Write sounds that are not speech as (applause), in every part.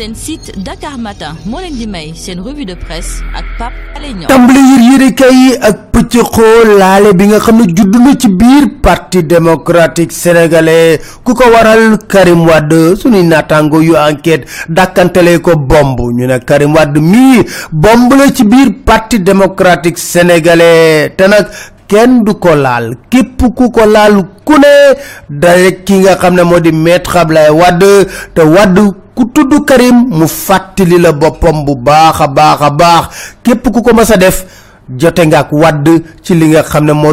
seen site Dakar Matin moo leen di may seen revue de presse ak Pape Alé Niang. Tàmbali yër yërekaay yi ak pëcc xool laale bi nga xam ne judd na ci parti démocratique sénégalais. Ku ko waral Karim Wade suñuy naataango yu enquête dàkkantale ko bomb. Ñu ne Karim Wade mii bomb la ci parti démocratique sénégalais. Te nag kenn du ko laal. Képp ku ko laal ku ne dare ki nga xam ne moo di maître Ablaye Wade. Te Wade ku tudd Karim mu fàttali la boppam bu baax a baax a baax. Képp ku ko mës a def jote nga ak wadd ci li nga xam ne moo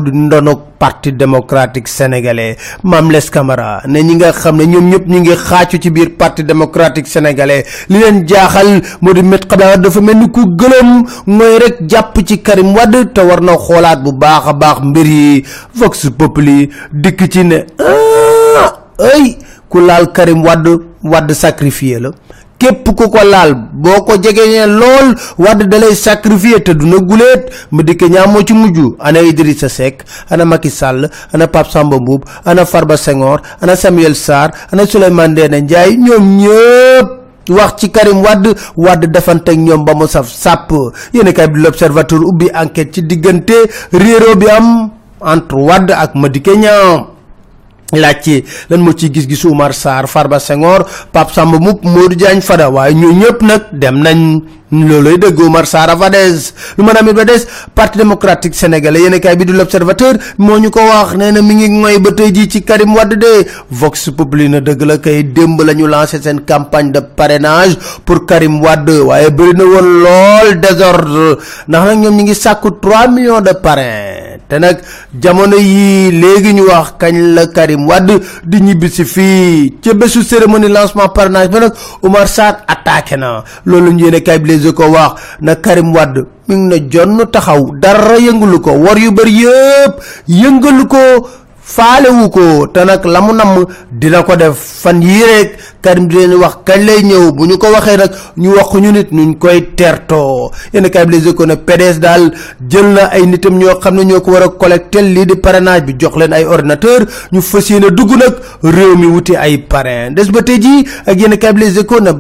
parti démocratique sénégalais. Mame Less Camara ne ñi nga xam ne ñoom ñëpp ñu ngi ci biir parti démocratique sénégalais. Li leen jaaxal moo di met xam dafa mel ni ku gëlëm mooy rek jàpp ci Karim Wade te war na xoolaat bu baax a baax mbir yi. Vox Populi dikk ci ne ah ay ku Karim Wade Wade sacrifié la. Képp ku ko laal boo ko jegee lool wadd dalay sacrifier te duna guleet. Mu dikk ñaa moo ci mujj. Ana Idrissa Seck ana Macky Sall ana Pape Samba ana Farba Senghor ana Samuel Sarr ana Souleymane Ndéné Ndiaye ñoom ñëpp wax ci Karim Wade. Wade defante ak ñoom ba mu saf sàpp. Yéen kay bi l'observateur ubbi enquête ci diggante réero bi am entre Wade ak Niang laajte lan moo ciy gis-gisu Oumar Sarr Farba Senghor Pape Samba Mboup Modou Diagne Fada. Waaye ñoo ñëpp nag dem nañ looloy dëgg Oumar Sarr fa des lu mën a amit ba des parti démocratique sénégalais yéen kaay bi du l'observateur moo ñu ko wax nee na mi ngi ngoy ba tey jii ci Karim Wade de. Vox Populi na dëgg la kay démb la ñu lancé seen campagne de parrainage pour Karim Wade. Waaye bëri na woon lool désordre. Nag ñoom ñi ngi sàkku 3 millions de parrain te nag jamono yi léegi ñu wax kañ la Karim Wade di ñibbi si fii. Ca bésu cérémonie lancement parrainage ba nag Oumar Sarr attaqué na. Loolu ñu yéene kay les ko wax na Karim Wade mi ngi na jonn taxaw dara yëngalu ko war yu bëri yëpp yëngalu ko faalewu ko te nag la mu namm dina ko def fan yii rek Karim di leen wax kañ lay ñëw bu ñu ko waxee nag ñu wax ñu nit nuñ koy tertoo. Yenn kay bi les ko ne PDS daal jël na ay nitam ñoo xam ne ñoo ko war a collecter lii di parrainage bi jox leen ay ordinateur ñu fas dugg nag réew mi wuti ay parrain. Des ba tey jii ak yenn kay bi les ko ne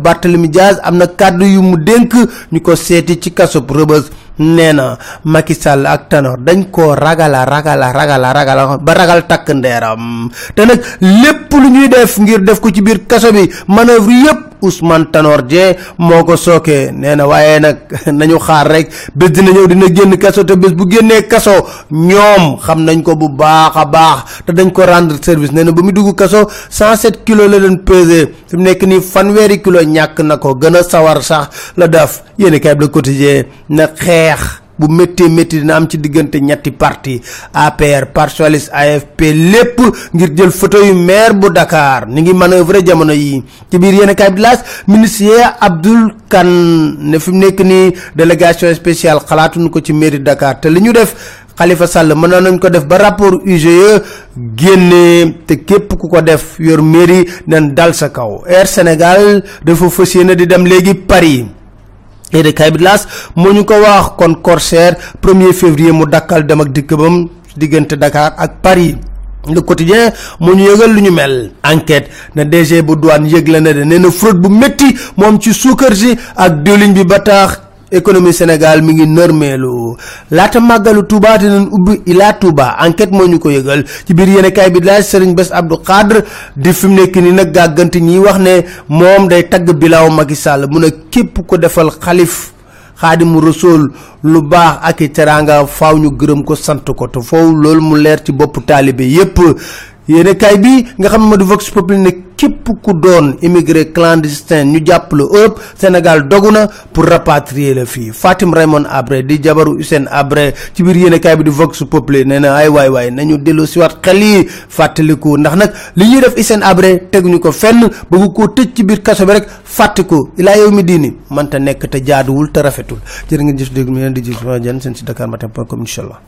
Diaz am na kàddu yu mu dénk ñu ko seeti ci kasob Rebeuss. Nee na Macky ak Tanor dañ koo ragala ragala ragala ragala ba ragal takk ndeeram te nag lépp lu ñuy def ngir def ko ci biir kaso bi manœuvre yëpp Ousmane Tanor Dieng moo ko sookee nee na waaye nag (laughs) nañu xaar rek bés dina ñëw dina génn kaso te bés bu génnee kaso ñoom xam nañ ko bu baax a baax te dañ ko rendre service. Nee na ba dugg kaso 107 kilos la leen pesé fi mu nekk nii fanweeri kilo ñàkk na ko. Gën sawar sax la def. Yéeni kay bi le quotidien na xeex bu méttee métti dina am ci diggante ñetti parti APR Parti AFP lépp ngir jël photo yu maire bu Dakar. Ni ngi manœuvre jamono yi. Ci biir yéen kay bi laas ministre Abdoul Kane ne fi mu nekk nii délégation spéciale xalaatuñu ko ci mairie Dakar. Te li ñu def Khalifa Sall mën nañ ko def ba rapport UGE génne. Te képp ku ko def yor mairie nañ dal sa kaw. Air Sénégal dafa fas yéene di dem léegi Paris yéene kay bi laas moo ñu ko wax kon Corsair premier février mu dakkal dem ak dikk bam diggante Dakar ak Paris. Le quotidien moo ñu yëgal lu ñu mel. Enquête na DG bu douane yëgle na de nee na fraude bu métti moom ci bi ba économie Sénégal mi ngi nërmeelu laata màggalu Touba dinañ ubbi Ila Touba enquête moo ñu ko yëgal. Ci biir yéenekaay bi laaj Serigne Bass Abdou Khadre di fi mu nekk nii nag gàgganti ñiy wax ne moom day tagg bilaaw Macky Sall. Mu ne képp ko defal xalif xaadimu rasool lu baax ak i teraanga faaw ñu gërëm ko sant ko. Te foofu loolu mu leer ci bopp taalibe yépp yéenekaay bi nga xam ne di Vox Populi ne képp ku doon immigré clandestin ñu jàpp la Europe Sénégal dogu na pour rapatrier la fii. Fatim Raymond Abré di jabaru Hissène Abré ci biir yéenekaay bi di Vox Populi nee na ay waay waay nañu dellu siwaat xel yi fàttaliku. Ndax nag li ñuy def Hissène Abré teguñu ko fenn bëgg koo tëj ci biir kaso bi rek fàttiku ilaa yow mi diini mënta nekk te jaaduwul te rafetul. Jërë ngeen jëf dégg mi di gis jan seen si Dakar Matin point com incha allah